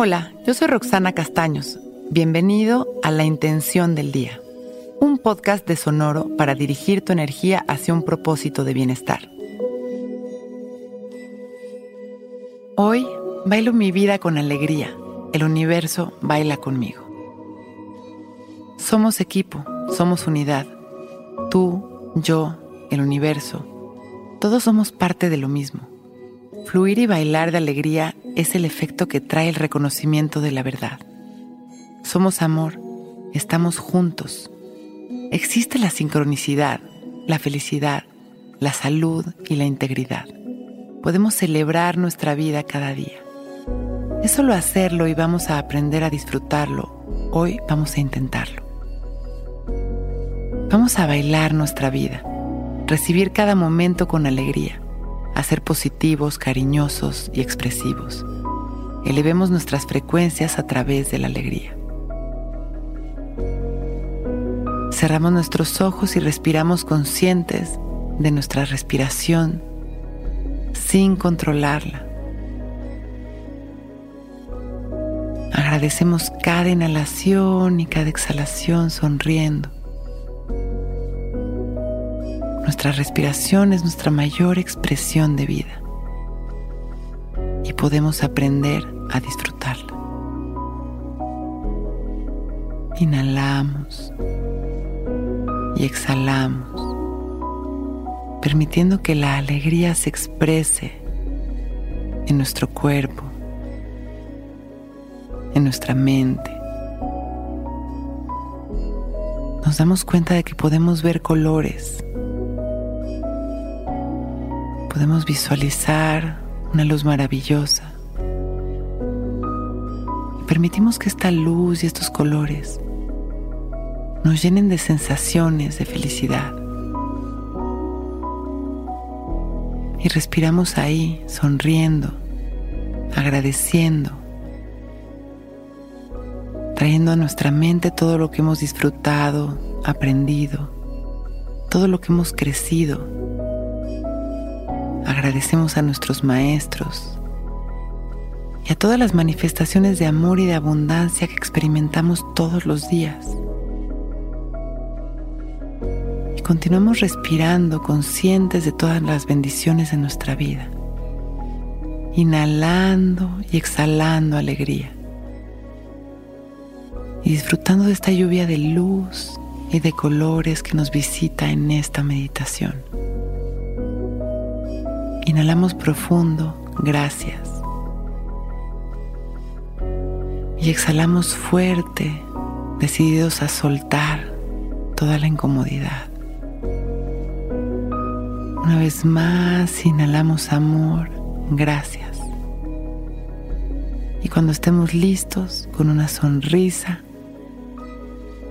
Hola, yo soy Roxana Castaños. Bienvenido a La Intención del Día, un podcast de Sonoro para dirigir tu energía hacia un propósito de bienestar. Hoy bailo mi vida con alegría. El universo baila conmigo. Somos equipo, somos unidad. Tú, yo, el universo. Todos somos parte de lo mismo. Fluir y bailar de alegría es el efecto que trae el reconocimiento de la verdad. Somos amor, estamos juntos. Existe la sincronicidad, la felicidad, la salud y la integridad. Podemos celebrar nuestra vida cada día. Es solo hacerlo y vamos a aprender a disfrutarlo. Hoy vamos a intentarlo. Vamos a bailar nuestra vida, recibir cada momento con alegría a ser positivos, cariñosos y expresivos. Elevemos nuestras frecuencias a través de la alegría. Cerramos nuestros ojos y respiramos conscientes de nuestra respiración sin controlarla. Agradecemos cada inhalación y cada exhalación sonriendo. Nuestra respiración es nuestra mayor expresión de vida y podemos aprender a disfrutarla. Inhalamos y exhalamos, permitiendo que la alegría se exprese en nuestro cuerpo, en nuestra mente. Nos damos cuenta de que podemos ver colores podemos visualizar una luz maravillosa. Y permitimos que esta luz y estos colores nos llenen de sensaciones de felicidad. Y respiramos ahí, sonriendo, agradeciendo, trayendo a nuestra mente todo lo que hemos disfrutado, aprendido, todo lo que hemos crecido Agradecemos a nuestros maestros y a todas las manifestaciones de amor y de abundancia que experimentamos todos los días. Y continuamos respirando conscientes de todas las bendiciones de nuestra vida, inhalando y exhalando alegría y disfrutando de esta lluvia de luz y de colores que nos visita en esta meditación. Inhalamos profundo, gracias. Y exhalamos fuerte, decididos a soltar toda la incomodidad. Una vez más, inhalamos amor, gracias. Y cuando estemos listos, con una sonrisa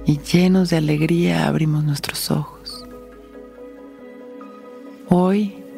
y llenos de alegría, abrimos nuestros ojos. Hoy